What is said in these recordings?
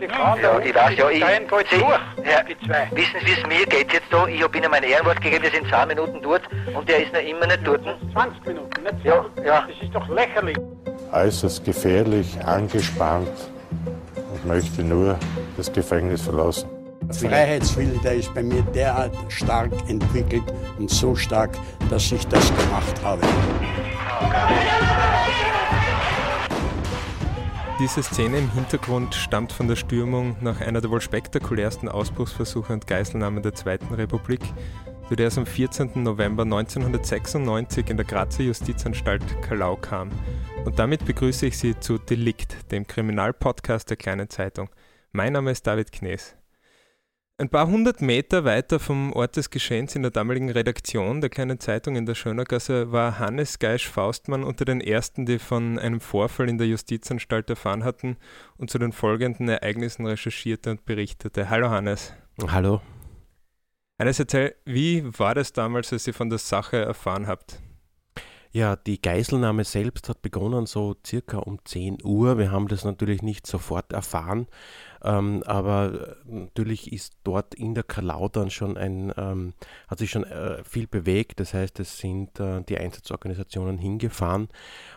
Ja, ich weiß, ja, ich, Sie, durch, Herr, die zwei. wissen Sie, wie es mir geht jetzt da? Ich habe Ihnen mein Ehrenwort gegeben, wir sind zwei Minuten dort und der ist noch immer nicht dort. 20 Minuten, nicht Ja, ja. Das ist doch lächerlich. äußerst gefährlich, angespannt und möchte nur das Gefängnis verlassen. Freiheitswille, der ist bei mir derart stark entwickelt und so stark, dass ich das gemacht habe. Diese Szene im Hintergrund stammt von der Stürmung nach einer der wohl spektakulärsten Ausbruchsversuche und Geiselnahmen der Zweiten Republik, zu der es am 14. November 1996 in der Grazer Justizanstalt Kalau kam. Und damit begrüße ich Sie zu Delikt, dem Kriminalpodcast der Kleinen Zeitung. Mein Name ist David Knees. Ein paar hundert Meter weiter vom Ort des Geschehens in der damaligen Redaktion der kleinen Zeitung in der Schönergasse war Hannes Geisch-Faustmann unter den ersten, die von einem Vorfall in der Justizanstalt erfahren hatten und zu den folgenden Ereignissen recherchierte und berichtete. Hallo Hannes. Hallo. Hannes, erzähl, wie war das damals, als ihr von der Sache erfahren habt? Ja, die Geiselnahme selbst hat begonnen so circa um 10 Uhr. Wir haben das natürlich nicht sofort erfahren, ähm, aber natürlich ist dort in der Kalau dann schon ein, ähm, hat sich schon äh, viel bewegt. Das heißt, es sind äh, die Einsatzorganisationen hingefahren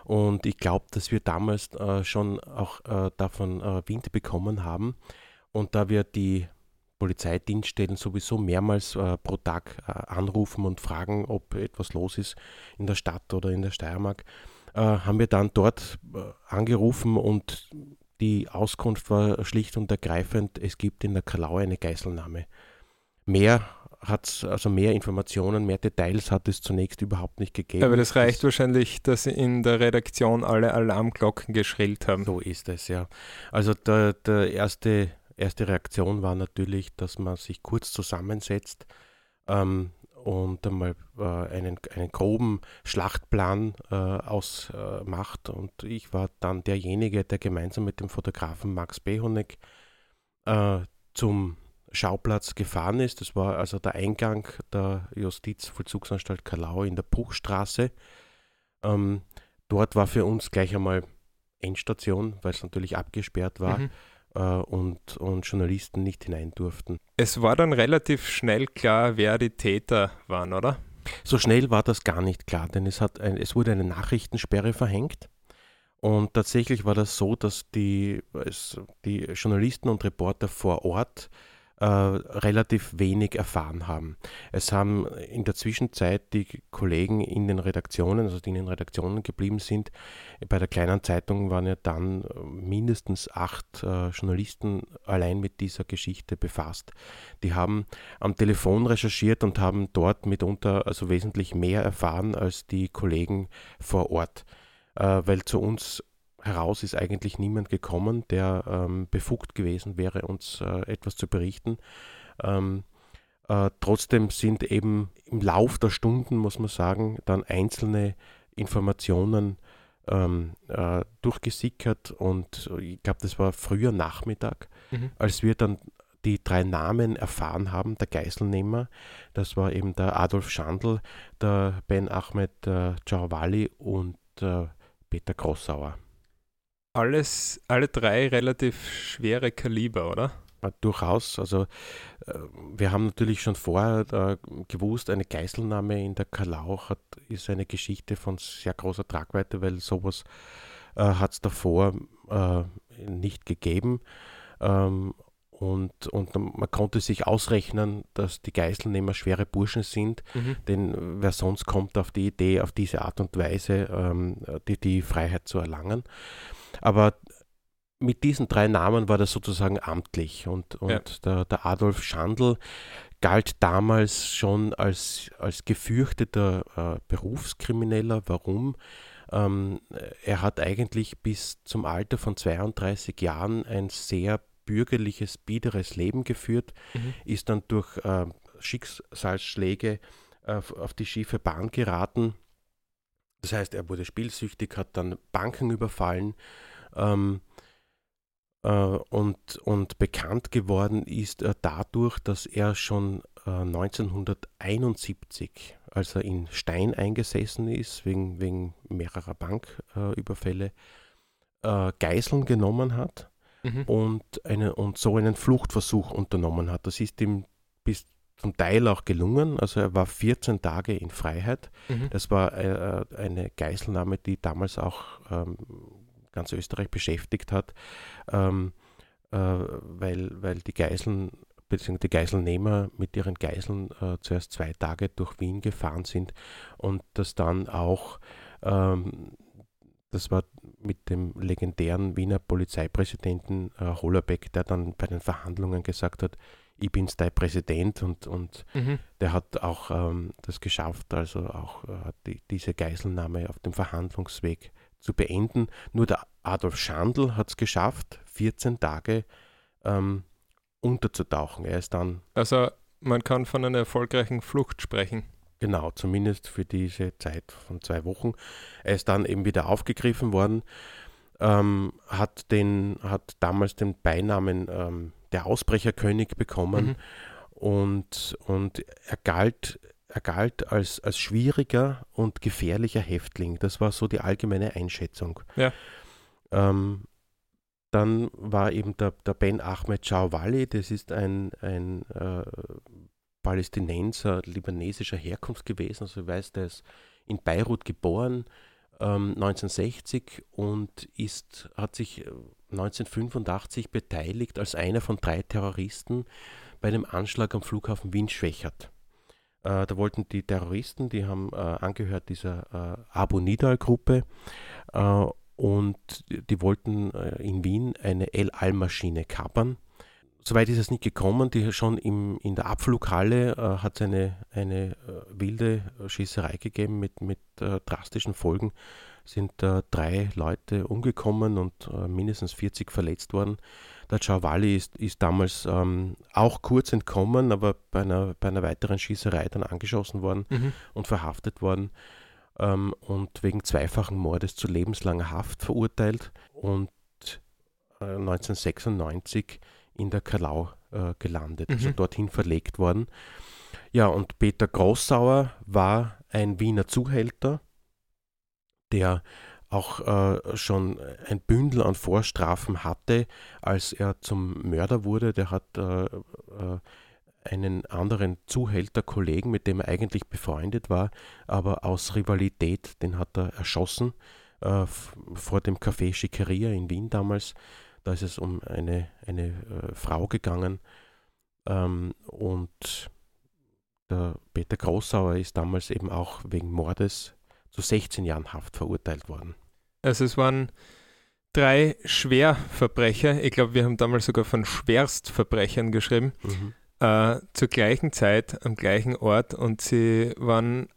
und ich glaube, dass wir damals äh, schon auch äh, davon äh, Wind bekommen haben. Und da wir die Polizeidienststellen sowieso mehrmals äh, pro Tag äh, anrufen und fragen, ob etwas los ist in der Stadt oder in der Steiermark, äh, haben wir dann dort äh, angerufen und die Auskunft war schlicht und ergreifend, es gibt in der Kalau eine Geiselnahme. Mehr hat's, also mehr Informationen, mehr Details hat es zunächst überhaupt nicht gegeben. Aber das reicht wahrscheinlich, dass in der Redaktion alle Alarmglocken geschrillt haben. So ist es, ja. Also der, der erste, erste Reaktion war natürlich, dass man sich kurz zusammensetzt ähm, und einmal äh, einen, einen groben Schlachtplan äh, ausmacht. und ich war dann derjenige, der gemeinsam mit dem Fotografen Max Behoneck äh, zum Schauplatz gefahren ist. Das war also der Eingang der Justizvollzugsanstalt Kalau in der Bruchstraße. Ähm, dort war für uns gleich einmal Endstation, weil es natürlich abgesperrt war Mhm. Äh, und, und Journalisten nicht hinein durften. Es war dann relativ schnell klar, wer die Täter waren, oder? So schnell war das gar nicht klar, denn es, hat ein, es wurde eine Nachrichtensperre verhängt. Und tatsächlich war das so, dass die, die Journalisten und Reporter vor Ort äh, relativ wenig erfahren haben. Es haben in der Zwischenzeit die Kollegen in den Redaktionen, also die in den Redaktionen geblieben sind, bei der kleinen Zeitung waren ja dann äh, mindestens acht äh, Journalisten allein mit dieser Geschichte befasst. Die haben am Telefon recherchiert und haben dort mitunter also wesentlich mehr erfahren als die Kollegen vor Ort, äh, weil zu uns heraus ist eigentlich niemand gekommen, der ähm, befugt gewesen wäre, uns äh, etwas zu berichten. Ähm, äh, trotzdem sind eben im Lauf der Stunden, muss man sagen, dann einzelne Informationen ähm, äh, durchgesickert und ich glaube, das war früher Nachmittag, Mhm. als wir dann die drei Namen erfahren haben, der Geiselnehmer. Das war eben der Adolf Schandl, der Ben Ahmed äh, Djawali und äh, Peter Grossauer. Alles, alle drei relativ schwere Kaliber, oder? Äh, Durchaus. Also äh, wir haben natürlich schon vorher äh, gewusst, eine Geiselnahme in der Kalau hat, ist eine Geschichte von sehr großer Tragweite, weil sowas äh, hat es davor äh, nicht gegeben. Ähm, und, und man konnte sich ausrechnen, dass die Geiselnehmer schwere Burschen sind, Mhm. denn wer sonst kommt auf die Idee, auf diese Art und Weise ähm, die, die Freiheit zu erlangen. Aber mit diesen drei Namen war das sozusagen amtlich und, und Ja. der, der Adolf Schandl galt damals schon als, als gefürchteter äh, Berufskrimineller. Warum? Ähm, er hat eigentlich bis zum Alter von 32 Jahren ein sehr bürgerliches, biederes Leben geführt, Mhm. ist dann durch äh, Schicksalsschläge äh, auf die schiefe Bahn geraten. Das heißt, er wurde spielsüchtig, hat dann Banken überfallen ähm, äh, und, und bekannt geworden ist er dadurch, dass er schon äh, 1971, als er in Stein eingesessen ist, wegen, wegen mehrerer Banküberfälle, äh, Geiseln genommen hat mhm. und, eine, und so einen Fluchtversuch unternommen hat. Das ist ihm bis zum Teil auch gelungen. Also er war 14 Tage in Freiheit. Mhm. Das war äh, eine Geiselnahme, die damals auch ähm, ganz Österreich beschäftigt hat, ähm, äh, weil, weil die Geiseln bzw. die Geiselnehmer mit ihren Geiseln äh, zuerst zwei Tage durch Wien gefahren sind und das dann auch ähm, das war mit dem legendären Wiener Polizeipräsidenten äh, Hollerbeck, der dann bei den Verhandlungen gesagt hat, ich bin's dein Präsident und, und mhm. der hat auch ähm, das geschafft, also auch äh, die, diese Geiselnahme auf dem Verhandlungsweg zu beenden. Nur der Adolf Schandl hat es geschafft, 14 Tage ähm, unterzutauchen. Er ist dann. Also man kann von einer erfolgreichen Flucht sprechen. Genau, zumindest für diese Zeit von zwei Wochen. Er ist dann eben wieder aufgegriffen worden, ähm, hat, den, hat damals den Beinamen ähm, der Ausbrecherkönig bekommen mhm. und, und er galt, er galt als, als schwieriger und gefährlicher Häftling. Das war so die allgemeine Einschätzung. Ja. Ähm, dann war eben der, der Ben Ahmed Chawali, das ist ein, ein äh, Palästinenser libanesischer Herkunft gewesen. Also ich weiß, der ist in Beirut geboren, ähm, 1960 und ist, hat sich 1985 äh, beteiligt als einer von drei Terroristen bei dem Anschlag am Flughafen Wien-Schwächert. Äh, da wollten die Terroristen, die haben äh, angehört dieser äh, Abu Nidal-Gruppe äh, und die wollten äh, in Wien eine El-Al-Maschine kapern Soweit ist es nicht gekommen. Die schon im, in der Abflughalle äh, hat es eine, eine äh, wilde Schießerei gegeben mit, mit äh, drastischen Folgen. Sind äh, drei Leute umgekommen und äh, mindestens 40 verletzt worden. Der Chawali ist, ist damals ähm, auch kurz entkommen, aber bei einer, bei einer weiteren Schießerei dann angeschossen worden mhm. und verhaftet worden ähm, und wegen zweifachen Mordes zu lebenslanger Haft verurteilt und 1996 äh, in der Kalau äh, gelandet, also mhm. also dorthin verlegt worden. Ja, und Peter Grossauer war ein Wiener Zuhälter, der auch äh, schon ein Bündel an Vorstrafen hatte, als er zum Mörder wurde. Der hat äh, äh einen anderen Zuhälterkollegen, mit dem er eigentlich befreundet war, aber aus Rivalität, den hat er erschossen äh, vor dem Café Schickeria in Wien damals. Da ist es um eine, eine äh, Frau gegangen ähm, und der Peter Großauer ist damals eben auch wegen Mordes zu 16 Jahren Haft verurteilt worden. Also es waren drei Schwerverbrecher. Ich glaube, wir haben damals sogar von Schwerstverbrechern geschrieben. Mhm. Äh, zur gleichen Zeit, am gleichen Ort und sie waren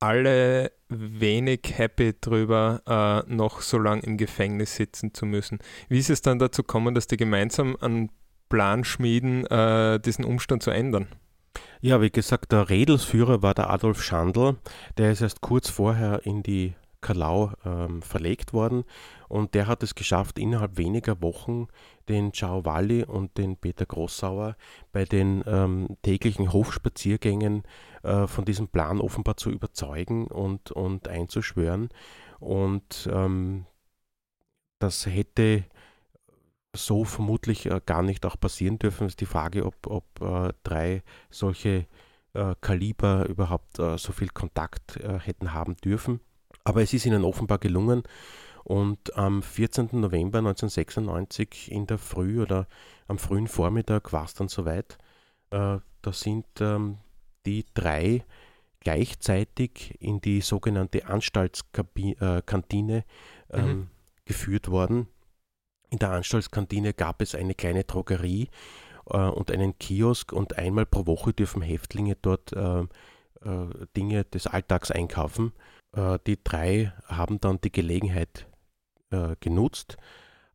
alle wenig happy drüber, äh, noch so lange im Gefängnis sitzen zu müssen. Wie ist es dann dazu gekommen, dass die gemeinsam einen Plan schmieden, äh, diesen Umstand zu ändern? Ja, wie gesagt, der Redelsführer war der Adolf Schandl. Der ist erst kurz vorher in die Kalau ähm, verlegt worden und der hat es geschafft, innerhalb weniger Wochen den Ciao Walli und den Peter Grossauer bei den ähm, täglichen Hofspaziergängen äh, von diesem Plan offenbar zu überzeugen und, und einzuschwören. Und ähm, das hätte so vermutlich äh, gar nicht auch passieren dürfen. Es ist die Frage, ob, ob äh, drei solche äh, Kaliber überhaupt äh, so viel Kontakt hätten haben dürfen. Aber es ist ihnen offenbar gelungen. Und am 14. November 1996 in der Früh oder am frühen Vormittag war es dann soweit. Äh, da sind ähm, die drei gleichzeitig in die sogenannte Anstaltskantine äh, ähm, mhm. geführt worden. In der Anstaltskantine gab es eine kleine Drogerie äh, und einen Kiosk und einmal pro Woche dürfen Häftlinge dort äh, äh Dinge des Alltags einkaufen. Äh, die drei haben dann die Gelegenheit äh, genutzt,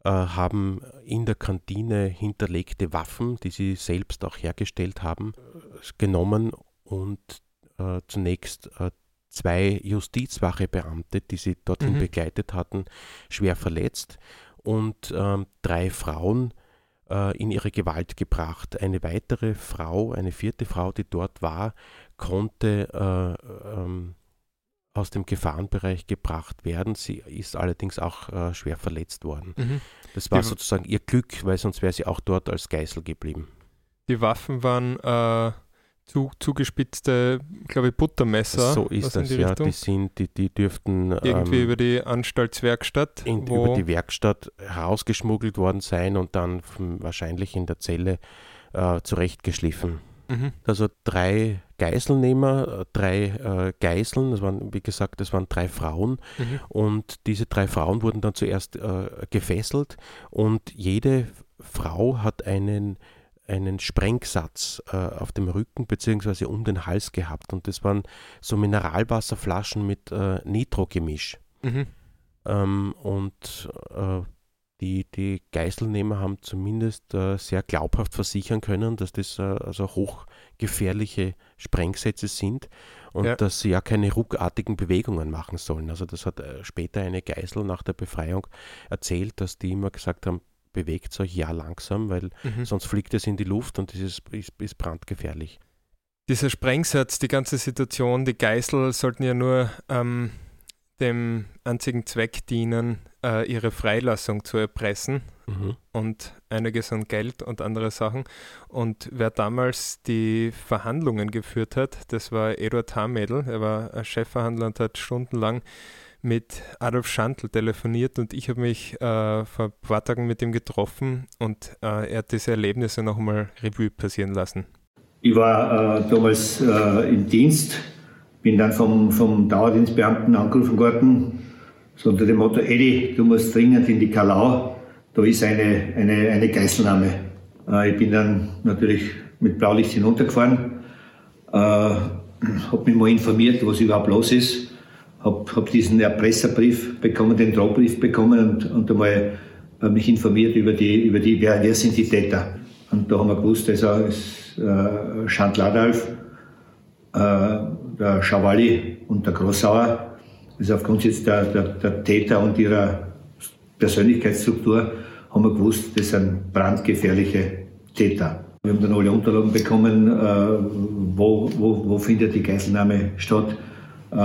haben in der Kantine hinterlegte Waffen, die sie selbst auch hergestellt haben, genommen und zunächst zwei Justizwachebeamte, die sie dorthin mhm. begleitet hatten, schwer verletzt und ähm, drei Frauen äh, in ihre Gewalt gebracht. Eine weitere Frau, eine vierte Frau, die dort war, konnte äh, ähm, aus dem Gefahrenbereich gebracht werden. Sie ist allerdings auch äh, schwer verletzt worden. Mhm. Das war Die- sozusagen ihr Glück, weil sonst wäre sie auch dort als Geisel geblieben. Die Waffen waren äh, zu, zugespitzte, glaube ich, Buttermesser. so ist das, ja. Richtung. Die, sind, die, die dürften Irgendwie ähm, über die Anstaltswerkstatt. in, über die Werkstatt herausgeschmuggelt worden sein und dann wahrscheinlich in der Zelle äh, zurechtgeschliffen. Mhm. Also drei Geiselnehmer, äh, drei äh, Geiseln, das waren, wie gesagt, das waren drei Frauen Mhm. und diese drei Frauen wurden dann zuerst äh, gefesselt und jede Frau hat einen, einen Sprengsatz äh, auf dem Rücken bzw. um den Hals gehabt und das waren so Mineralwasserflaschen mit äh, Nitrogemisch. Mhm. Ähm, und äh, die, die Geiselnehmer haben zumindest äh, sehr glaubhaft versichern können, dass das äh, also hochgefährliche Sprengsätze sind und Ja. dass sie ja keine ruckartigen Bewegungen machen sollen. Also das hat äh, später eine Geisel nach der Befreiung erzählt, dass die immer gesagt haben, bewegt euch ja langsam, weil Mhm. sonst fliegt es in die Luft und das ist, ist, ist brandgefährlich. Dieser Sprengsatz, die ganze Situation, die Geißel sollten ja nur ähm, dem einzigen Zweck dienen, äh, ihre Freilassung zu erpressen Mhm. und einiges an Geld und andere Sachen. Und wer damals die Verhandlungen geführt hat, das war Eduard Hamädel. Er war Chefverhandler und hat stundenlang mit Adolf Schantl telefoniert und ich habe mich äh, vor ein paar Tagen mit ihm getroffen und äh, er hat diese Erlebnisse nochmal Revue passieren lassen. Ich war äh, damals äh, im Dienst, bin dann vom, vom Dauerdienstbeamten angerufen worden, so unter dem Motto, Eddie, du musst dringend in die Kalau, da ist eine, eine, eine Geiselnahme. Äh, ich bin dann natürlich mit Blaulicht hinuntergefahren, äh, habe mich mal informiert, was überhaupt los ist, habe hab diesen Erpresserbrief bekommen, den Drohbrief bekommen und, und einmal äh, mich informiert über die, über die wer, wer sind die Täter. Und da haben wir gewusst, also ist äh, Chant Ladalf, äh, der Schawali und der Grossauer. Also aufgrund jetzt der, der, der Täter und ihrer Persönlichkeitsstruktur haben wir gewusst, das sind brandgefährliche Täter. Wir haben dann alle Unterlagen bekommen, äh, wo, wo, wo findet die Geiselnahme statt. Äh,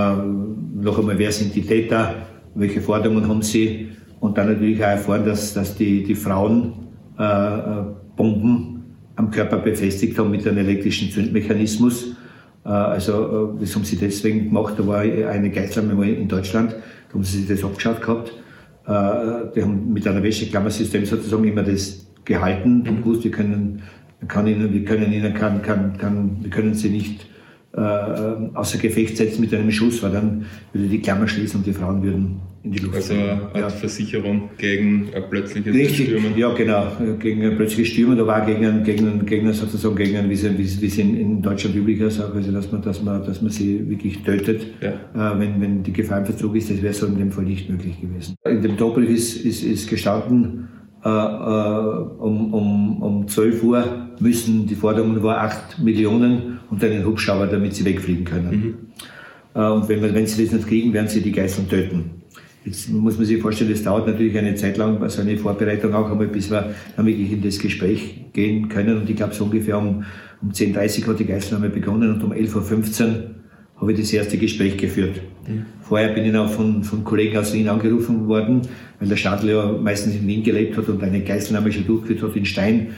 noch einmal, wer sind die Täter, welche Forderungen haben sie? Und dann natürlich auch erfahren, dass, dass die, die Frauen äh, äh, Bomben am Körper befestigt haben mit einem elektrischen Zündmechanismus. Äh, also äh, das haben sie deswegen gemacht, da war eine Geiselnahme mal in Deutschland, da haben sie sich das abgeschaut gehabt. Äh, Die haben mit einem Wäscheklammersystem sozusagen immer das gehalten. Und gewusst, wir können, kann ihnen, wir können ihnen, kann, kann, kann, wir können sie nicht äh, außer Gefecht setzen mit einem Schuss, weil dann würde die Klammer schließen und die Frauen würden in die Luft Also eine Art Ja. Versicherung gegen ein plötzliches Richtig, Stürmen. ja genau, gegen ein plötzliches Stürmen, da war gegen einen, gegen einen, gegen einen sozusagen gegen einen, wie es, in, in Deutschland üblich ist, also dass man, dass man, dass man sie wirklich tötet, Ja. äh, wenn, wenn die Gefahr im Verzug ist, das wäre so in dem Fall nicht möglich gewesen. In dem Doppelbrief ist, ist, ist gestanden, äh, äh, um, um, um 12 Uhr müssen, die Forderung war 8 Millionen und einen Hubschrauber, damit sie wegfliegen können. Äh, Und wenn, wenn sie das nicht kriegen, werden sie die Geiseln töten. Jetzt muss man sich vorstellen, das dauert natürlich eine Zeit lang, also eine Vorbereitung auch einmal, bis wir dann wirklich in das Gespräch gehen können. Und ich glaube, so ungefähr um, um 10.30 Uhr hat die Geiselnahme begonnen und um 11.15 Uhr habe ich das erste Gespräch geführt. Vorher bin ich noch von, von Kollegen aus Wien angerufen worden, weil der Stadler ja meistens in Wien gelebt hat und eine Geiselnahme schon durchgeführt hat in Stein,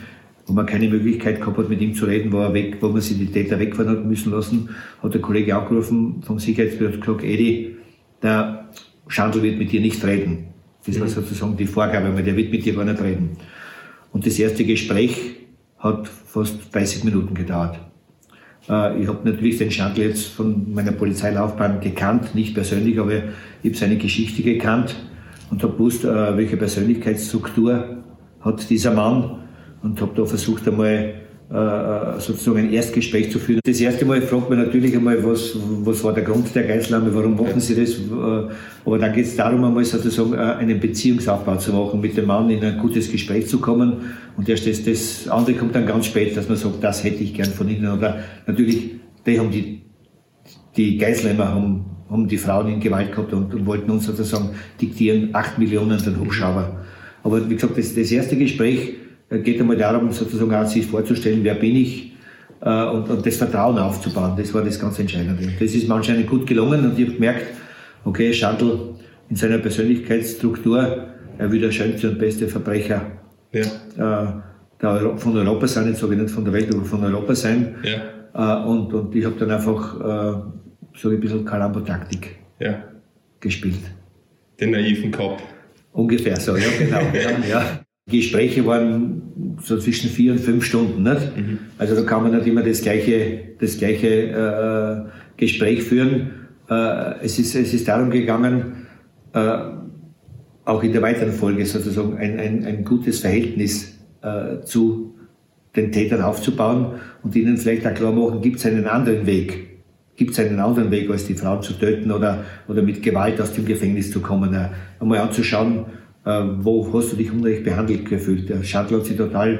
wo man keine Möglichkeit gehabt hat, mit ihm zu reden, wo er weg, wo man sich die Täter wegfahren hat müssen lassen, hat der Kollege angerufen vom Sicherheitsbüro und gesagt, Edi, der Schandl wird mit dir nicht reden. Das war sozusagen die Vorgabe, weil der wird mit dir gar nicht reden. Und das erste Gespräch hat fast 30 Minuten gedauert. Äh, Ich habe natürlich den Schandl jetzt von meiner Polizeilaufbahn gekannt, nicht persönlich, aber ich habe seine Geschichte gekannt und habe gewusst, äh, welche Persönlichkeitsstruktur hat dieser Mann und habe da versucht einmal äh, sozusagen ein Erstgespräch zu führen. Das erste Mal fragt man natürlich einmal, was, was war der Grund der Geiselnahme, warum machen Sie das? Äh, Aber dann geht es darum, einmal sozusagen äh, einen Beziehungsaufbau zu machen, mit dem Mann in ein gutes Gespräch zu kommen. Und erst das, das andere kommt dann ganz spät, dass man sagt, das hätte ich gern von Ihnen. Oder natürlich, die haben die, die Geiselnehmer haben, haben die Frauen in Gewalt gehabt und, und wollten uns sozusagen diktieren, 8 Millionen den Hubschrauber. Aber wie gesagt, das, das erste Gespräch äh, geht einmal darum, sozusagen auch sich vorzustellen, wer bin ich, äh, und, und das Vertrauen aufzubauen. Das war das ganz Entscheidende. Das ist mir anscheinend gut gelungen und ich habe gemerkt, okay, Schandl in seiner Persönlichkeitsstruktur, er will der schönste und beste Verbrecher Ja. äh, der, von Europa sein, jetzt sage ich nicht von der Welt, aber von Europa sein. Ja. Äh, und, und ich habe dann einfach äh, so ein bisschen Kalambo-Taktik Ja. gespielt. Den naiven Kopf. Ungefähr so, ja, genau. ja, ja. Gespräche waren so zwischen vier und fünf Stunden. Nicht? Also da kann man nicht immer das gleiche, das gleiche äh, Gespräch führen. Äh, es, ist, es ist darum gegangen, äh, auch in der weiteren Folge sozusagen ein, ein, ein gutes Verhältnis äh, zu den Tätern aufzubauen und ihnen vielleicht auch klar machen, gibt es einen anderen Weg. Gibt es einen anderen Weg, als die Frauen zu töten oder, oder mit Gewalt aus dem Gefängnis zu kommen? Äh, einmal anzuschauen, wo hast du dich unrecht behandelt gefühlt. Der Schadl hat sich total,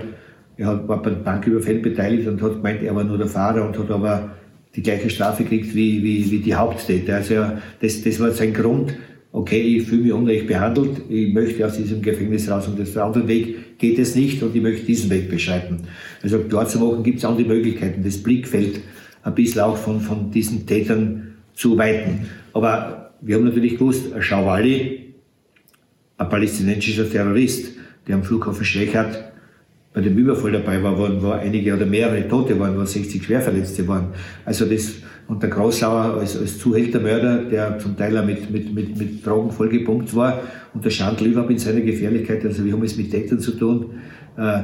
er war bei Banküberfällen beteiligt und hat gemeint, er war nur der Fahrer und hat aber die gleiche Strafe gekriegt wie, wie, wie die Haupttäter. Also das, das war sein Grund, okay, ich fühle mich unrecht behandelt, ich möchte aus diesem Gefängnis raus und das andere Weg geht es nicht und ich möchte diesen Weg beschreiten. Also klar zu machen, gibt es andere Möglichkeiten, das Blickfeld ein bisschen auch von, von diesen Tätern zu weiten. Aber wir haben natürlich gewusst, Schawali, ein palästinensischer Terrorist, der am Flughafen Schwechat bei dem Überfall dabei war, waren, wo einige oder mehrere Tote waren, wo 60 Schwerverletzte waren. Also das, und der Grausauer als, als Zuhältermörder, der zum Teil auch mit, mit, mit, mit Drogen vollgepumpt war, und der Schandl überhaupt in seiner Gefährlichkeit, also wir haben es mit Tätern zu tun, äh,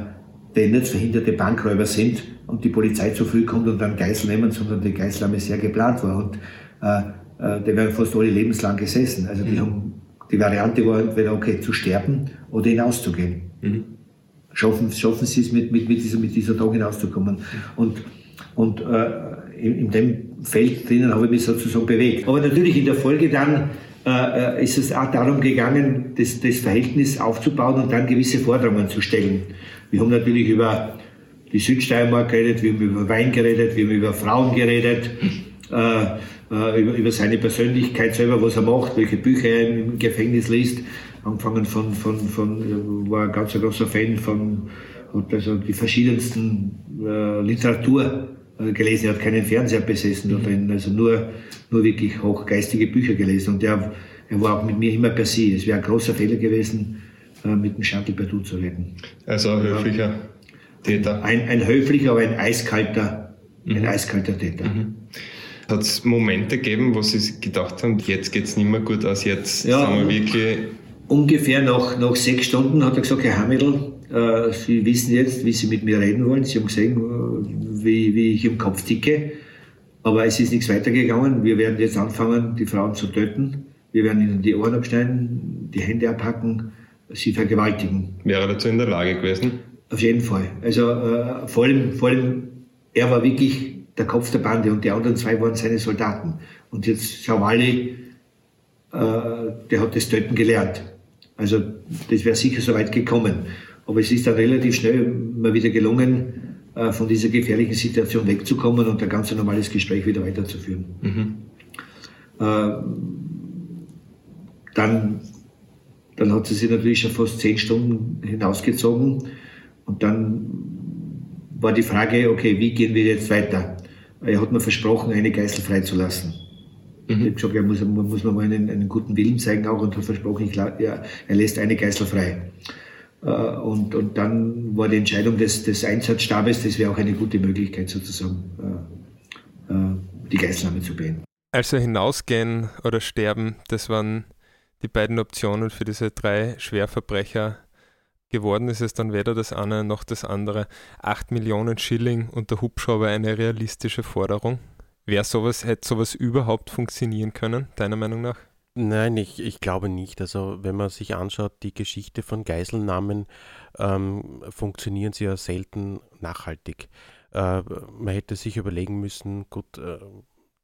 die nicht verhinderte Bankräuber sind und die Polizei zu früh kommt und dann Geisel nehmen, sondern die Geiselnahme sehr geplant war. Und äh, äh, die werden fast alle lebenslang gesessen. Also die haben, die Variante war entweder okay zu sterben oder hinauszugehen schaffen, schaffen sie es mit, mit, mit, dieser, mit dieser Droge hinauszukommen. Und, und äh, in, in dem Feld drinnen habe ich mich sozusagen bewegt. Aber natürlich in der Folge dann äh, äh, ist es auch darum gegangen, das, das Verhältnis aufzubauen und dann gewisse Forderungen zu stellen. Wir haben natürlich über die Südsteiermark geredet, wir haben über Wein geredet, wir haben über Frauen geredet, äh, äh, über, über seine Persönlichkeit selber, was er macht, welche Bücher er im Gefängnis liest. Angefangen von, von, von äh, war ein ganz großer Fan von, hat also die verschiedensten äh, Literatur äh, gelesen. Er hat keinen Fernseher besessen, oder in, also nur, nur wirklich hochgeistige Bücher gelesen. Und er, er war auch mit mir immer per se. Es wäre ein großer Fehler gewesen, mit dem Chantal Bertou zu reden. Also ein höflicher Täter. Ein, ein höflicher, aber ein eiskalter, ein eiskalter Täter. Hat es Momente gegeben, wo Sie gedacht haben, jetzt geht es nicht mehr gut aus, jetzt Ja. sind wir wirklich. Ungefähr nach, nach sechs Stunden hat er gesagt, Herr Hamidl, äh, Sie wissen jetzt, wie Sie mit mir reden wollen. Sie haben gesehen, äh, wie, wie ich im Kopf ticke. Aber es ist nichts weitergegangen. Wir werden jetzt anfangen, die Frauen zu töten. Wir werden ihnen die Ohren abschneiden, die Hände abhacken, sie vergewaltigen. Wäre er dazu in der Lage gewesen? Auf jeden Fall. Also äh, vor, allem, vor allem, er war wirklich der Kopf der Bande und die anderen zwei waren seine Soldaten. Und jetzt Schawali, äh, der hat das Töten gelernt. Also das wäre sicher so weit gekommen. Aber es ist dann relativ schnell mal wieder gelungen, äh, von dieser gefährlichen Situation wegzukommen und ein ganz normales Gespräch wieder weiterzuführen. Äh, dann, dann hat sie sich natürlich schon fast zehn Stunden hinausgezogen und dann war die Frage, okay, wie gehen wir jetzt weiter? Er hat mir versprochen, eine Geißel freizulassen. Ich habe gesagt, er muss, man muss mir mal einen, einen guten Willen zeigen auch und hat versprochen, ich, ja, er lässt eine Geißel frei. Äh, Und, und dann war die Entscheidung des, des Einsatzstabes, das wäre auch eine gute Möglichkeit sozusagen, äh, äh, die Geiselnahme zu beenden. Also hinausgehen oder sterben, das waren die beiden Optionen für diese drei Schwerverbrecher. Geworden ist es dann weder das eine noch das andere. Acht Millionen Schilling und der Hubschrauber eine realistische Forderung. Wäre sowas, hätte sowas überhaupt funktionieren können, deiner Meinung nach? Nein, ich, ich glaube nicht. Also wenn man sich anschaut, die Geschichte von Geiselnahmen, ähm, funktionieren sie ja selten nachhaltig. Äh, man hätte sich überlegen müssen, gut, äh,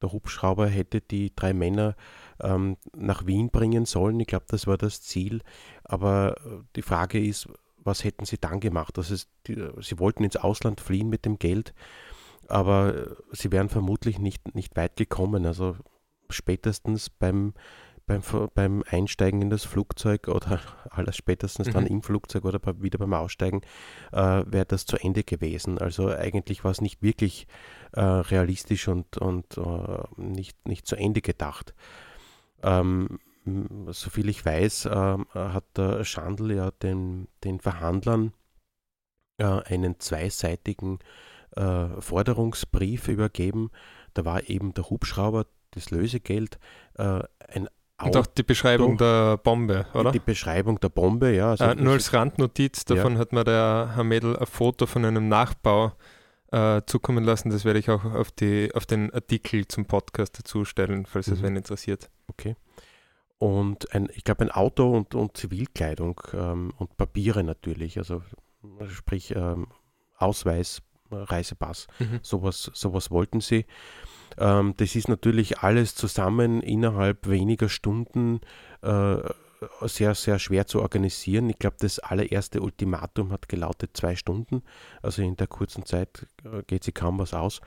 der Hubschrauber hätte die drei Männer ähm, nach Wien bringen sollen. Ich glaube, das war das Ziel. Aber äh, die Frage ist, was hätten sie dann gemacht? Ist, die, sie wollten ins Ausland fliehen mit dem Geld, aber äh, sie wären vermutlich nicht, nicht weit gekommen. Also spätestens beim beim, beim Einsteigen in das Flugzeug oder alles spätestens dann Mhm. im Flugzeug oder bei, wieder beim Aussteigen, äh, wäre das zu Ende gewesen. Also eigentlich war es nicht wirklich äh, realistisch und, und äh, nicht, nicht zu Ende gedacht. Ähm, soviel ich weiß, ähm, hat der Schandl ja den, den Verhandlern äh, einen zweiseitigen äh, Forderungsbrief übergeben. Da war eben der Hubschrauber, das Lösegeld, äh, Und auch die Beschreibung der Bombe, oder? die Beschreibung der Bombe, ja. Also Äh, nur als Randnotiz, Ja. davon hat mir der Herr Mädel ein Foto von einem Nachbau äh, zukommen lassen. Das werde ich auch auf, die, auf den Artikel zum Podcast dazu stellen, falls es Mhm. wen interessiert. und ein, ich glaube ein Auto und, und Zivilkleidung ähm, und Papiere natürlich, also sprich ähm, Ausweis, äh, Reisepass, Mhm. sowas, sowas wollten sie. Ähm, das ist natürlich alles zusammen innerhalb weniger Stunden äh, sehr, sehr schwer zu organisieren. Ich glaube, das allererste Ultimatum hat gelautet zwei Stunden. Also in der kurzen Zeit äh, geht sich kaum was aus.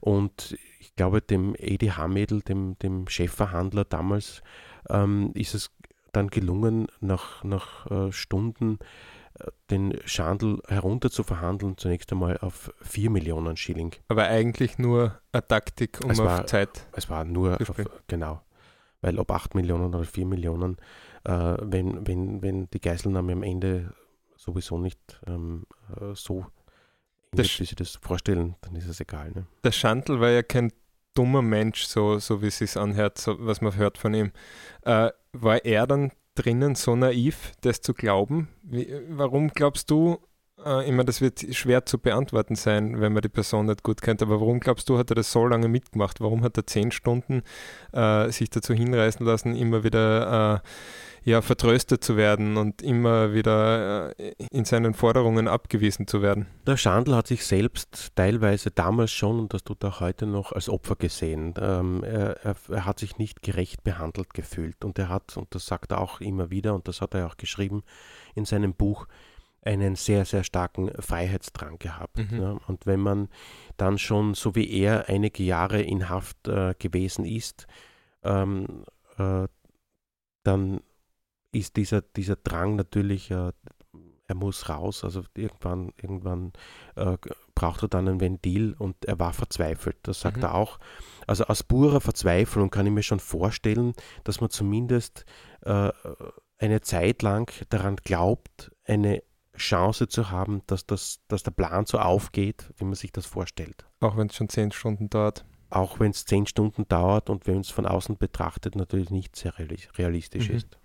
Und ich glaube, dem Edi Hamädel, dem, dem Chefverhandler damals, ähm, ist es dann gelungen, nach, nach äh, Stunden den Schandl herunter zu verhandeln, zunächst einmal auf 4 Millionen Schilling. Aber eigentlich nur eine Taktik, um Es auf war- Zeit. Es war nur, auf, genau, weil ob 8 Millionen oder 4 Millionen, äh, wenn, wenn, wenn die Geiselnahme am Ende sowieso nicht ähm, äh, so endet, wie sie das vorstellen, dann ist es egal. Ne? Der Schandl war ja kein dummer Mensch, so, so wie es sich anhört, so, was man hört von ihm. Äh, war er dann drinnen so naiv, das zu glauben? Wie, warum glaubst du, äh, immer das wird schwer zu beantworten sein, wenn man die Person nicht gut kennt, aber warum glaubst du, hat er das so lange mitgemacht? Warum hat er zehn Stunden äh, sich dazu hinreißen lassen, immer wieder äh, ja, vertröstet zu werden und immer wieder äh, in seinen Forderungen abgewiesen zu werden? Der Schandl hat sich selbst teilweise damals schon, und das tut er auch heute noch, als Opfer gesehen. Ähm, er, er, er hat sich nicht gerecht behandelt gefühlt und er hat, und das sagt er auch immer wieder, und das hat er auch geschrieben in seinem Buch, einen sehr, sehr starken Freiheitsdrang gehabt. Mhm. Ja. Und wenn man dann schon, so wie er, einige Jahre in Haft äh, gewesen ist, ähm, äh, dann ist dieser, dieser Drang natürlich, äh, er muss raus, also irgendwann, irgendwann äh, braucht er dann ein Ventil und er war verzweifelt, das sagt Mhm. er auch. Also aus purer Verzweiflung kann ich mir schon vorstellen, dass man zumindest äh, eine Zeit lang daran glaubt, eine Chance zu haben, dass, das, dass der Plan so aufgeht, wie man sich das vorstellt. Auch wenn es schon zehn Stunden dauert. Auch wenn es zehn Stunden dauert und wenn es von außen betrachtet natürlich nicht sehr reali- realistisch Mhm. ist.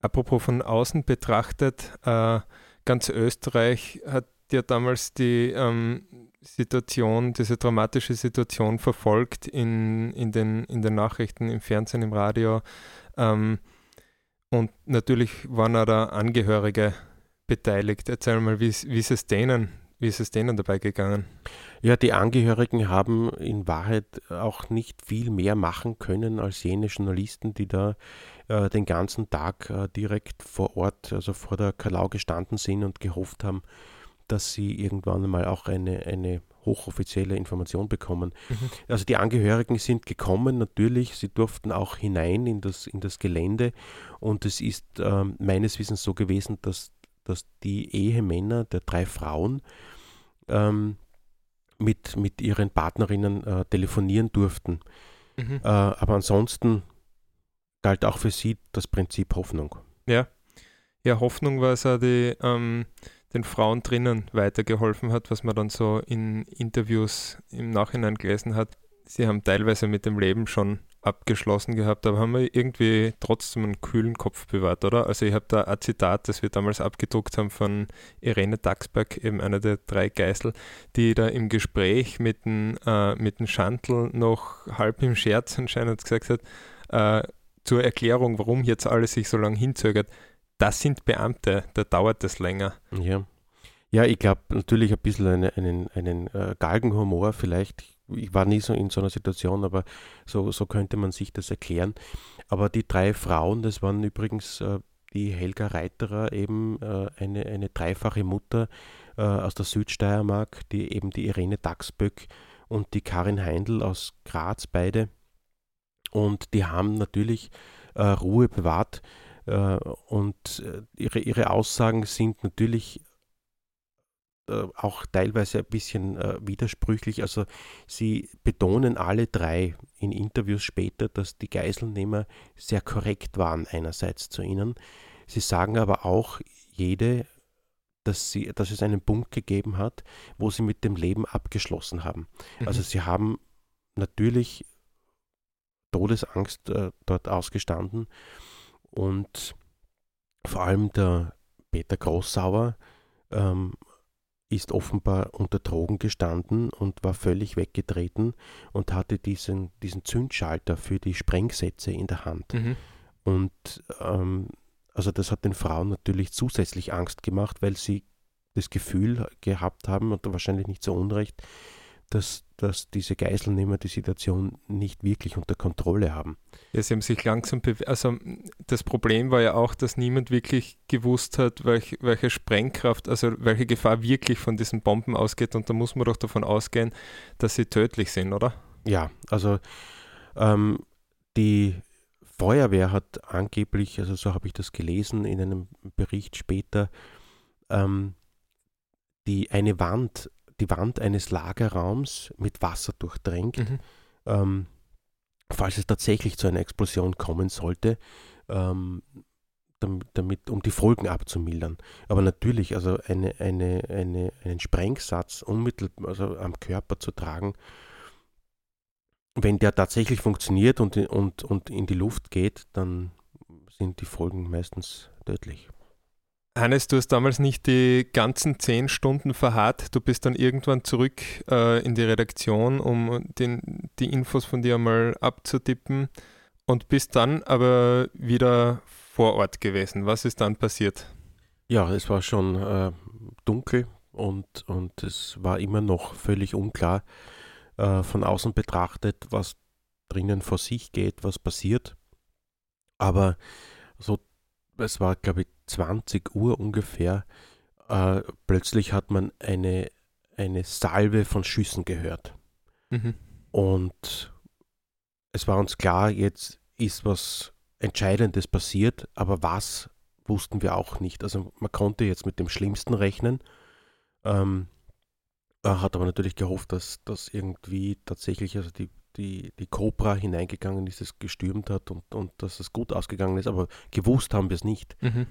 Apropos von außen betrachtet, äh, ganz Österreich hat ja damals die ähm, Situation, diese dramatische Situation verfolgt in, in, den, in den Nachrichten, im Fernsehen, im Radio. Ähm, und natürlich waren auch da Angehörige beteiligt. Erzähl mal, wie ist wie ist es denen, wie ist es denen dabei gegangen? Ja, die Angehörigen haben in Wahrheit auch nicht viel mehr machen können als jene Journalisten, die da äh, den ganzen Tag äh, direkt vor Ort, also vor der Kalau gestanden sind und gehofft haben, dass sie irgendwann mal auch eine, eine hochoffizielle Information bekommen. Mhm. Also die Angehörigen sind gekommen, natürlich, sie durften auch hinein in das, in das Gelände und es ist ähm, meines Wissens so gewesen, dass, dass die Ehemänner der drei Frauen ähm, mit, mit ihren Partnerinnen äh, telefonieren durften. Mhm. Äh, aber ansonsten galt auch für sie das Prinzip Hoffnung. Ja. Ja, Hoffnung war es auch, die ähm, den Frauen drinnen weitergeholfen hat, was man dann so in Interviews im Nachhinein gelesen hat. Sie haben teilweise mit dem Leben schon abgeschlossen gehabt, aber haben wir irgendwie trotzdem einen kühlen Kopf bewahrt, oder? Also ich habe da ein Zitat, das wir damals abgedruckt haben von Irene Daxberg, eben einer der drei Geißel, die da im Gespräch mit dem, äh, dem Schandl noch halb im Scherz anscheinend gesagt hat, äh, zur Erklärung, warum jetzt alles sich so lange hinzögert, das sind Beamte, da dauert es länger. Ja, ja ich glaube natürlich ein bisschen eine, einen, einen äh, Galgenhumor vielleicht. Ich war nie so in so einer Situation, aber so, so könnte man sich das erklären. Aber die drei Frauen, das waren übrigens äh, die Helga Reiterer, eben äh, eine, eine dreifache Mutter äh, aus der Südsteiermark, die eben die Irene Daxböck und die Karin Heindl aus Graz beide. Und die haben natürlich äh, Ruhe bewahrt. Äh, und äh, ihre, ihre Aussagen sind natürlich äh, auch teilweise ein bisschen äh, widersprüchlich. Also sie betonen alle drei in Interviews später, dass die Geiselnehmer sehr korrekt waren einerseits zu ihnen. Sie sagen aber auch jede, dass, sie, dass es einen Punkt gegeben hat, wo sie mit dem Leben abgeschlossen haben. Mhm. Also sie haben natürlich Todesangst äh, dort ausgestanden und vor allem der Peter Großsauer ähm, ist offenbar unter Drogen gestanden und war völlig weggetreten und hatte diesen, diesen Zündschalter für die Sprengsätze in der Hand. Mhm. Und ähm, also das hat den Frauen natürlich zusätzlich Angst gemacht, weil sie das Gefühl gehabt haben, und wahrscheinlich nicht so unrecht, dass, dass diese Geiselnehmer die Situation nicht wirklich unter Kontrolle haben. Ja, sie haben sich langsam Also das Problem war ja auch, dass niemand wirklich gewusst hat, welch, welche Sprengkraft, also welche Gefahr wirklich von diesen Bomben ausgeht. Und da muss man doch davon ausgehen, dass sie tödlich sind, oder? Ja, also ähm, die Feuerwehr hat angeblich, also so habe ich das gelesen in einem Bericht später, ähm, die eine Wand die Wand eines Lagerraums mit Wasser durchdrängt, mhm. ähm, falls es tatsächlich zu einer Explosion kommen sollte, ähm, damit, damit, um die Folgen abzumildern. Aber natürlich, also eine, eine, eine, einen Sprengsatz unmittelbar also am Körper zu tragen, wenn der tatsächlich funktioniert und, und, und in die Luft geht, dann sind die Folgen meistens tödlich. Hannes, du hast damals nicht die ganzen zehn Stunden verharrt. Du bist dann irgendwann zurück äh, in die Redaktion, um den, die Infos von dir mal abzutippen und bist dann aber wieder vor Ort gewesen. Was ist dann passiert? Ja, es war schon äh, dunkel und, und es war immer noch völlig unklar äh, von außen betrachtet, was drinnen vor sich geht, was passiert. Aber so es war, glaube ich, 20 Uhr ungefähr, äh, plötzlich hat man eine, eine Salve von Schüssen gehört. Mhm. Und es war uns klar, jetzt ist was Entscheidendes passiert, aber was wussten wir auch nicht. Also man konnte jetzt mit dem Schlimmsten rechnen. Ähm, hat aber natürlich gehofft, dass das irgendwie tatsächlich, also die die, die Cobra hineingegangen ist, es gestürmt hat und, und dass es gut ausgegangen ist, aber gewusst haben wir es nicht. Mhm.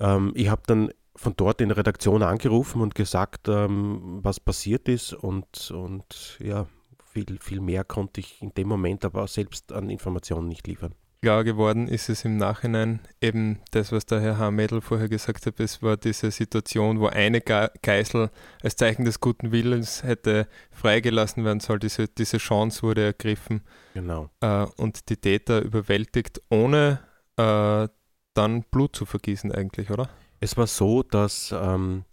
Ähm, ich habe dann von dort in der Redaktion angerufen und gesagt, ähm, was passiert ist und, und ja, viel, viel mehr konnte ich in dem Moment aber selbst an Informationen nicht liefern klar geworden ist es im Nachhinein eben das, was der Herr Hamädel vorher gesagt hat, es war diese Situation, wo eine Geisel als Zeichen des guten Willens hätte freigelassen werden sollen. Diese, diese Chance wurde ergriffen. Genau. Äh, und die Täter überwältigt, ohne äh, dann Blut zu vergießen eigentlich, oder? Es war so, dass ähm,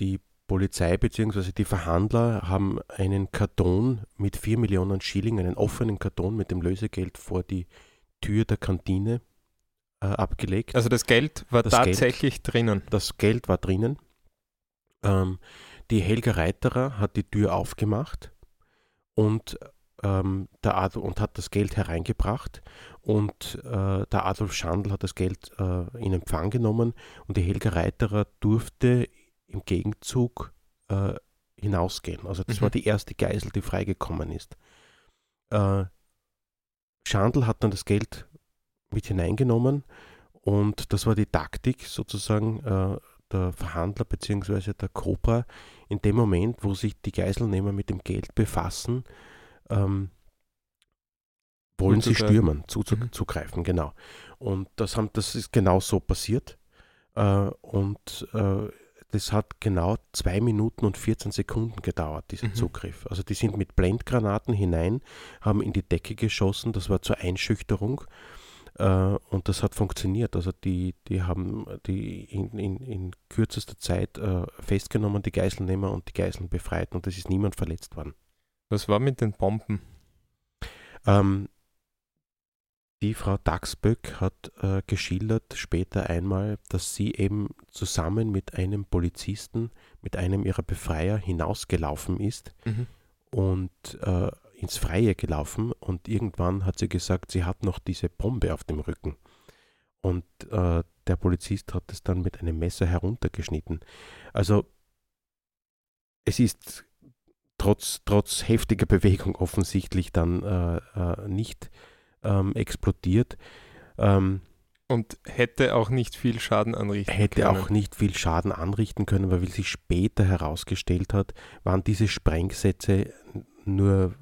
die Polizei bzw. die Verhandler haben einen Karton mit 4 Millionen Schilling, einen offenen Karton mit dem Lösegeld vor die Tür der Kantine äh, abgelegt. Also das Geld war das tatsächlich Geld, drinnen. Das Geld war drinnen. Ähm, die Helga Reiterer hat die Tür aufgemacht und, ähm, der Adolf, und hat das Geld hereingebracht und äh, der Adolf Schandl hat das Geld äh, in Empfang genommen und die Helga Reiterer durfte im Gegenzug äh, hinausgehen. Also das mhm. war die erste Geisel, die freigekommen ist. Äh, Schandl hat dann das Geld mit hineingenommen und das war die Taktik sozusagen äh, der Verhandler bzw. der Cobra. In dem Moment, wo sich die Geiselnehmer mit dem Geld befassen, ähm, wollen sie stürmen, zuzugreifen, mhm. genau. Und das, haben, das ist genau so passiert. Äh, und äh, das hat genau zwei Minuten und 14 Sekunden gedauert, dieser mhm. Zugriff. Also die sind mit Blendgranaten hinein, haben in die Decke geschossen, das war zur Einschüchterung. Äh, und das hat funktioniert. Also die, die haben die in, in, in kürzester Zeit äh, festgenommen, die Geiselnehmer und die Geiseln befreit und es ist niemand verletzt worden. Was war mit den Bomben? Ähm, die Frau Dachsböck hat äh, geschildert später einmal, dass sie eben zusammen mit einem Polizisten, mit einem ihrer Befreier hinausgelaufen ist mhm. und äh, ins Freie gelaufen und irgendwann hat sie gesagt, sie hat noch diese Bombe auf dem Rücken. Und äh, der Polizist hat es dann mit einem Messer heruntergeschnitten. Also es ist trotz, trotz heftiger Bewegung offensichtlich dann äh, äh, nicht ähm, explodiert. Ähm, und hätte auch nicht viel Schaden anrichten hätte können. Hätte auch nicht viel Schaden anrichten können, weil wie sich später herausgestellt hat, waren diese Sprengsätze nur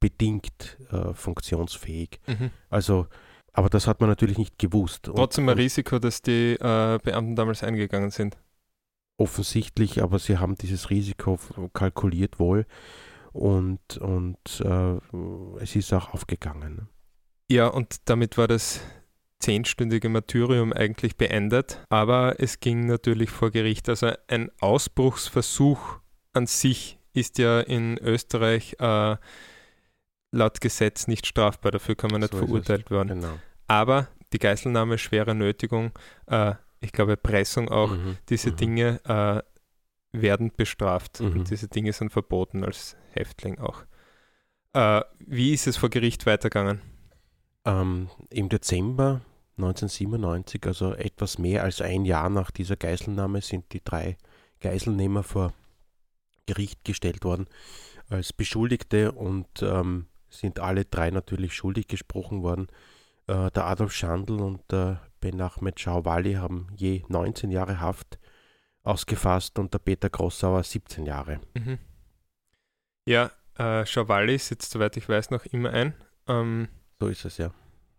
bedingt äh, funktionsfähig. Mhm. Also, aber das hat man natürlich nicht gewusst. Trotzdem ein Risiko, dass die äh, Beamten damals eingegangen sind. Offensichtlich, aber sie haben dieses Risiko kalkuliert wohl und, und äh, es ist auch aufgegangen. Ja, und damit war das zehnstündige Martyrium eigentlich beendet, aber es ging natürlich vor Gericht. Also ein Ausbruchsversuch an sich ist ja in Österreich äh, laut Gesetz nicht strafbar, dafür kann man nicht so verurteilt werden. Genau. Aber die Geiselnahme, schwere Nötigung, äh, ich glaube Erpressung auch, mhm. diese mhm. Dinge äh, werden bestraft. Mhm. diese Dinge sind verboten als Häftling auch. Äh, wie ist es vor Gericht weitergegangen? Ähm, Im Dezember 1997, also etwas mehr als ein Jahr nach dieser Geiselnahme, sind die drei Geiselnehmer vor Gericht gestellt worden als Beschuldigte und ähm, sind alle drei natürlich schuldig gesprochen worden. Äh, der Adolf Schandl und der Ben Ahmed Schauwali haben je 19 Jahre Haft ausgefasst und der Peter Grossauer 17 Jahre. Mhm. Ja, äh, Schauwali sitzt, soweit ich weiß, noch immer ein. Ähm, so ist es ja.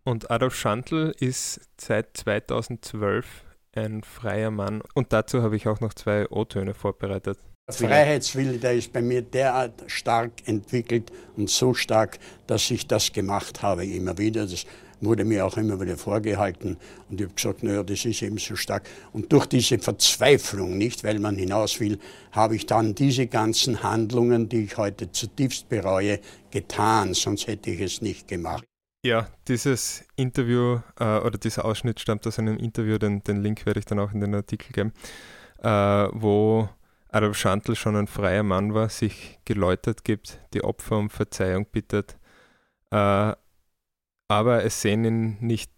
Und Adolf Schandl ist seit 2012 ein freier Mann. Und dazu habe ich auch noch zwei O-Töne vorbereitet. Der Freiheitswille, der ist bei mir derart stark entwickelt und so stark, dass ich das gemacht habe immer wieder. Das wurde mir auch immer wieder vorgehalten und ich habe gesagt, naja, das ist eben so stark. Und durch diese Verzweiflung, nicht weil man hinaus will, habe ich dann diese ganzen Handlungen, die ich heute zutiefst bereue, getan, sonst hätte ich es nicht gemacht. Ja, dieses Interview äh, oder dieser Ausschnitt stammt aus einem Interview, den, den Link werde ich dann auch in den Artikel geben, äh, wo Adolf Schandl schon ein freier Mann war, sich geläutert gibt, die Opfer um Verzeihung bittet. Äh, aber es sehen ihn nicht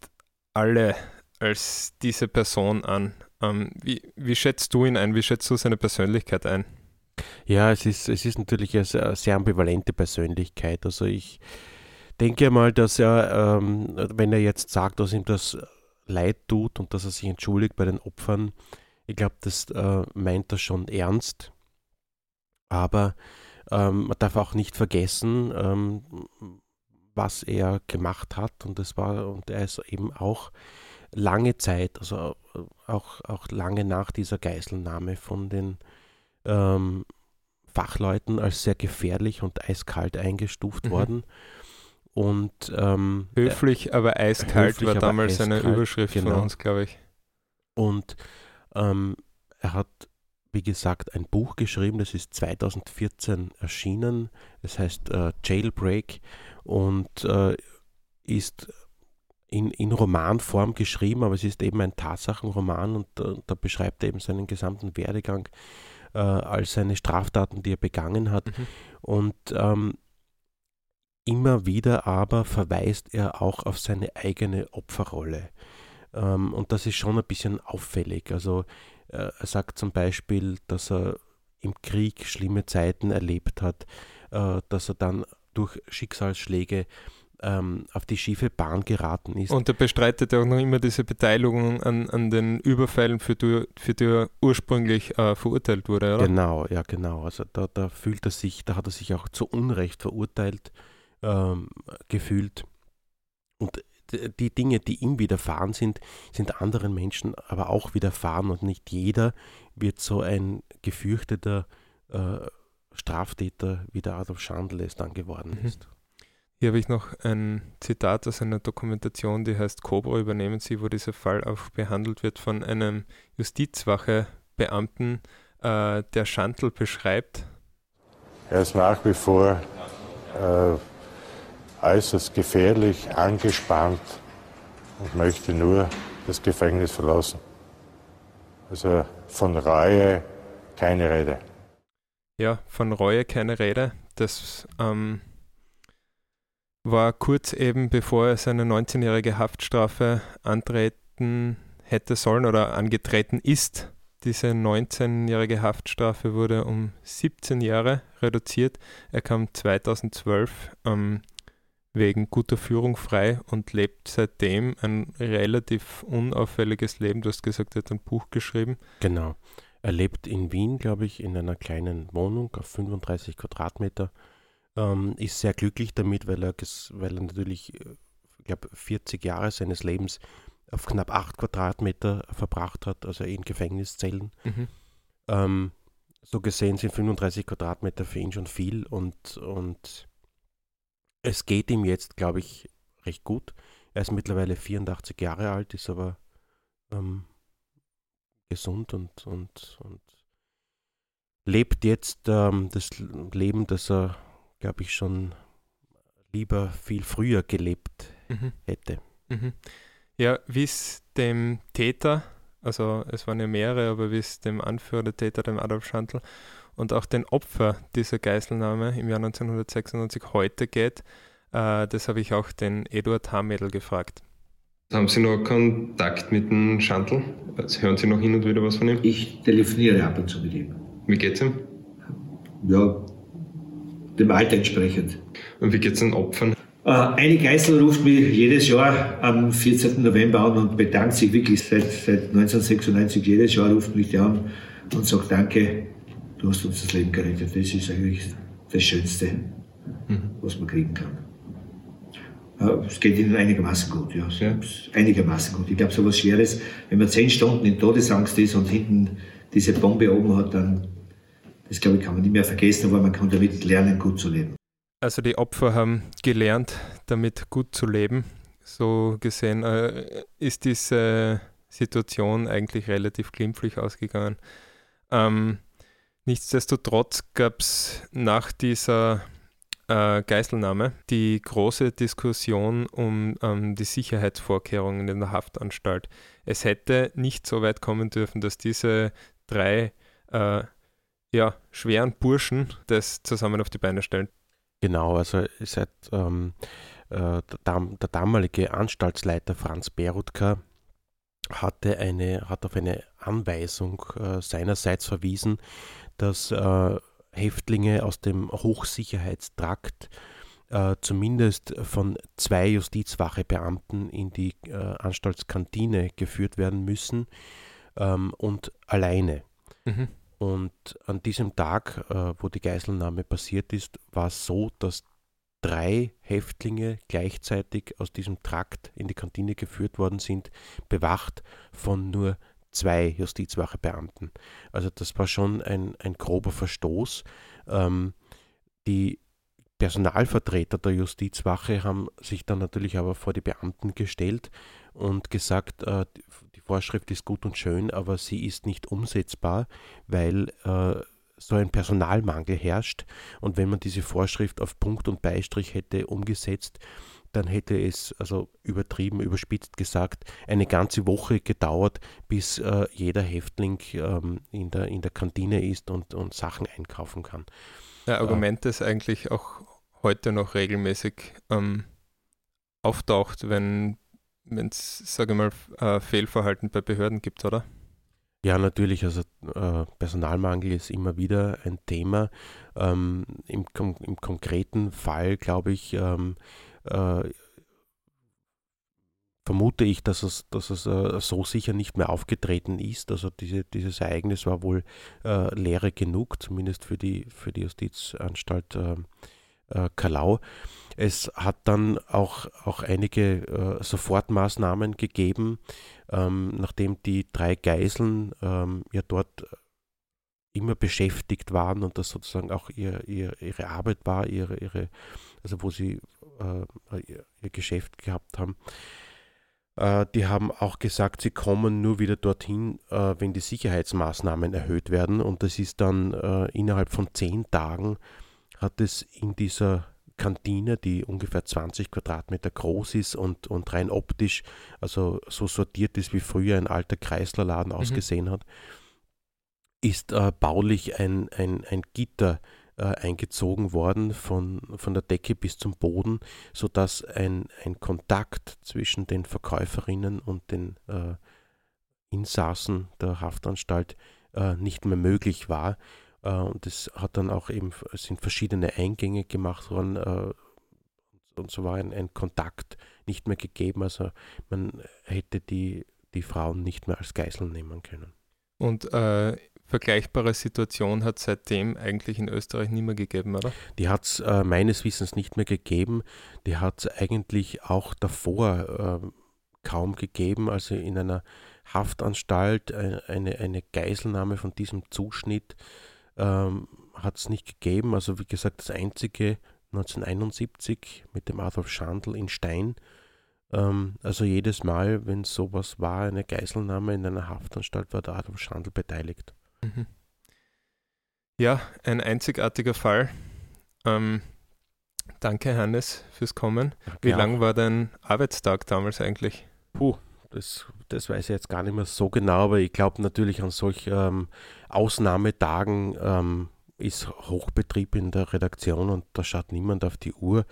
alle als diese Person an. Ähm, wie, wie schätzt du ihn ein? Wie schätzt du seine Persönlichkeit ein? Ja, es ist, es ist natürlich eine sehr ambivalente Persönlichkeit. Also ich denke mal, dass er, ähm, wenn er jetzt sagt, dass ihm das leid tut und dass er sich entschuldigt bei den Opfern, ich glaube, das äh, meint er schon ernst. Aber ähm, man darf auch nicht vergessen, ähm, was er gemacht hat. Und das war, und er ist eben auch lange Zeit, also äh, auch, auch lange nach dieser Geiselnahme von den ähm, Fachleuten als sehr gefährlich und eiskalt eingestuft mhm. worden. Und ähm, höflich, aber eiskalt höflich, war damals eiskalt, eine Überschrift genau. von uns, glaube ich. Und ähm, er hat, wie gesagt, ein Buch geschrieben, das ist 2014 erschienen. Es heißt äh, Jailbreak und äh, ist in, in Romanform geschrieben, aber es ist eben ein Tatsachenroman und äh, da beschreibt er eben seinen gesamten Werdegang äh, als seine Straftaten, die er begangen hat. Mhm. Und ähm, Immer wieder aber verweist er auch auf seine eigene Opferrolle. Ähm, und das ist schon ein bisschen auffällig. Also äh, er sagt zum Beispiel, dass er im Krieg schlimme Zeiten erlebt hat, äh, dass er dann durch Schicksalsschläge ähm, auf die schiefe Bahn geraten ist. Und er bestreitet auch noch immer diese Beteiligung an, an den Überfällen, für die, für die er ursprünglich äh, verurteilt wurde, oder? Genau, ja, genau. Also da, da fühlt er sich, da hat er sich auch zu Unrecht verurteilt ähm, gefühlt. Und die Dinge, die ihm widerfahren sind, sind anderen Menschen aber auch widerfahren und nicht jeder wird so ein gefürchteter äh, Straftäter, wie der Adolf Schandl es dann geworden mhm. ist. Hier habe ich noch ein Zitat aus einer Dokumentation, die heißt Cobra übernehmen Sie, wo dieser Fall auch behandelt wird von einem Justizwache-Beamten, äh, der Schandl beschreibt. Er ist nach wie vor äh, äußerst gefährlich, angespannt und möchte nur das Gefängnis verlassen. Also von Reue keine Rede. Ja, von Reue keine Rede. Das ähm, war kurz eben bevor er seine 19-jährige Haftstrafe antreten hätte sollen oder angetreten ist. Diese 19-jährige Haftstrafe wurde um 17 Jahre reduziert. Er kam 2012 ähm, wegen guter Führung frei und lebt seitdem ein relativ unauffälliges Leben. Du hast gesagt, er hat ein Buch geschrieben. Genau. Er lebt in Wien, glaube ich, in einer kleinen Wohnung auf 35 Quadratmeter. Ähm, ist sehr glücklich damit, weil er, weil er natürlich, äh, ich glaube, 40 Jahre seines Lebens auf knapp 8 Quadratmeter verbracht hat, also in Gefängniszellen. Mhm. Ähm, so gesehen sind 35 Quadratmeter für ihn schon viel und, und es geht ihm jetzt, glaube ich, recht gut. Er ist mittlerweile 84 Jahre alt, ist aber ähm, gesund und, und, und lebt jetzt ähm, das Leben, das er, glaube ich, schon lieber viel früher gelebt mhm. hätte. Mhm. Ja, wie es dem Täter, also es waren ja mehrere, aber wie es dem Anführer der Täter, dem Adolf Schandl, und auch den Opfer dieser Geiselnahme im Jahr 1996 heute geht, äh, das habe ich auch den Eduard Hamädel gefragt. Haben Sie noch Kontakt mit dem Schandl? Also hören Sie noch hin und wieder was von ihm? Ich telefoniere ab und zu mit ihm. Wie geht's ihm? Ja, dem Alter entsprechend. Und wie geht's den Opfern? Äh, eine Geißel ruft mich jedes Jahr am 14. November an und bedankt sich wirklich seit, seit 1996 jedes Jahr ruft mich der an und sagt Danke, du hast uns das Leben gerettet. Das ist eigentlich das Schönste, mhm. was man kriegen kann. Es geht ihnen einigermaßen gut, ja. ja. Einigermaßen gut. Ich glaube, so was Schweres, wenn man zehn Stunden in Todesangst ist und hinten diese Bombe oben hat, dann, das glaube ich, kann man nicht mehr vergessen, aber man kann damit lernen, gut zu leben. Also die Opfer haben gelernt, damit gut zu leben. So gesehen äh, ist diese Situation eigentlich relativ glimpflich ausgegangen. Ähm, nichtsdestotrotz gab es nach dieser äh, Geiselnahme die große Diskussion um ähm, die Sicherheitsvorkehrungen in der Haftanstalt. Es hätte nicht so weit kommen dürfen, dass diese drei äh, ja, schweren Burschen das zusammen auf die Beine stellen. Genau, also seit ähm, äh, der, der, damalige Anstaltsleiter Franz Berutka hatte eine, hat auf eine Anweisung äh, seinerseits verwiesen, dass äh, Häftlinge aus dem Hochsicherheitstrakt äh, zumindest von zwei Justizwachebeamten in die äh, Anstaltskantine geführt werden müssen ähm, und alleine. Mhm. Und an diesem Tag, äh, wo die Geiselnahme passiert ist, war es so, dass drei Häftlinge gleichzeitig aus diesem Trakt in die Kantine geführt worden sind, bewacht von nur zwei Justizwachebeamten. Also das war schon ein, ein grober Verstoß. Ähm, die Personalvertreter der Justizwache haben sich dann natürlich aber vor die Beamten gestellt und gesagt, äh, die Vorschrift ist gut und schön, aber sie ist nicht umsetzbar, weil äh, so ein Personalmangel herrscht. Und wenn man diese Vorschrift auf Punkt und Beistrich hätte umgesetzt, dann hätte es, also übertrieben, überspitzt gesagt, eine ganze Woche gedauert, bis äh, jeder Häftling ähm, in, der, in der Kantine ist und, und Sachen einkaufen kann. Ja, Argument, äh, das eigentlich auch heute noch regelmäßig ähm, auftaucht, wenn es, sage ich mal, äh, Fehlverhalten bei Behörden gibt, oder? Ja, natürlich. Also äh, Personalmangel ist immer wieder ein Thema. Ähm, im, im, konkreten Fall, glaube ich, ähm, äh, vermute ich, dass es, dass es äh, so sicher nicht mehr aufgetreten ist. Also diese, dieses Ereignis war wohl äh, leere genug, zumindest für die, für die Justizanstalt ähm, äh, Kalau. Es hat dann auch, auch einige äh, Sofortmaßnahmen gegeben, ähm, nachdem die drei Geiseln ähm, ja dort immer beschäftigt waren und das sozusagen auch ihr, ihr, ihre Arbeit war, ihre, ihre, also wo sie äh, ihr, ihr, Geschäft gehabt haben. Äh, die haben auch gesagt, sie kommen nur wieder dorthin, äh, wenn die Sicherheitsmaßnahmen erhöht werden und das ist dann äh, innerhalb von zehn Tagen hat es in dieser Kantine, die ungefähr 20 Quadratmeter groß ist und, und rein optisch, also so sortiert ist, wie früher ein alter Kreislerladen mhm. ausgesehen hat, ist äh, baulich ein, ein, ein Gitter äh, eingezogen worden von, von der Decke bis zum Boden, sodass ein, ein Kontakt zwischen den Verkäuferinnen und den äh, Insassen der Haftanstalt äh, nicht mehr möglich war. Äh, und es hat dann auch eben, sind verschiedene Eingänge gemacht worden äh, und so war ein, ein, Kontakt nicht mehr gegeben. Also man hätte die, die Frauen nicht mehr als Geiseln nehmen können. Und äh, vergleichbare Situation hat es seitdem eigentlich in Österreich nicht mehr gegeben, oder? Die hat es äh, meines Wissens nicht mehr gegeben. Die hat es eigentlich auch davor äh, kaum gegeben. Also in einer Haftanstalt äh, eine, eine Geiselnahme von diesem Zuschnitt ähm, hat es nicht gegeben. Also wie gesagt, das einzige 1971 mit dem Adolf Schandl in Stein. Ähm, also jedes Mal, wenn sowas war, eine Geiselnahme in einer Haftanstalt, war der Adolf Schandl beteiligt. Mhm. Ja, ein einzigartiger Fall. Ähm, danke, Hannes, fürs Kommen. Wie lang war dein Arbeitstag damals eigentlich? Puh, das, das weiß ich jetzt gar nicht mehr so genau, aber ich glaube natürlich an solch ähm, Ausnahmetagen ähm, ist Hochbetrieb in der Redaktion und da schaut niemand auf die Uhr.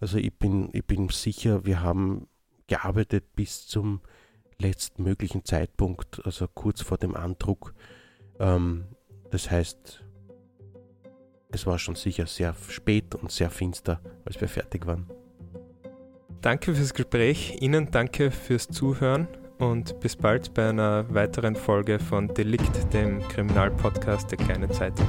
Also ich bin, ich bin sicher, wir haben gearbeitet bis zum letztmöglichen Zeitpunkt, also kurz vor dem Andruck. Ähm, das heißt, es war schon sicher sehr spät und sehr finster, als wir fertig waren. Danke fürs Gespräch, Ihnen danke fürs Zuhören und bis bald bei einer weiteren Folge von Delikt, dem Kriminalpodcast der Kleinen Zeitung.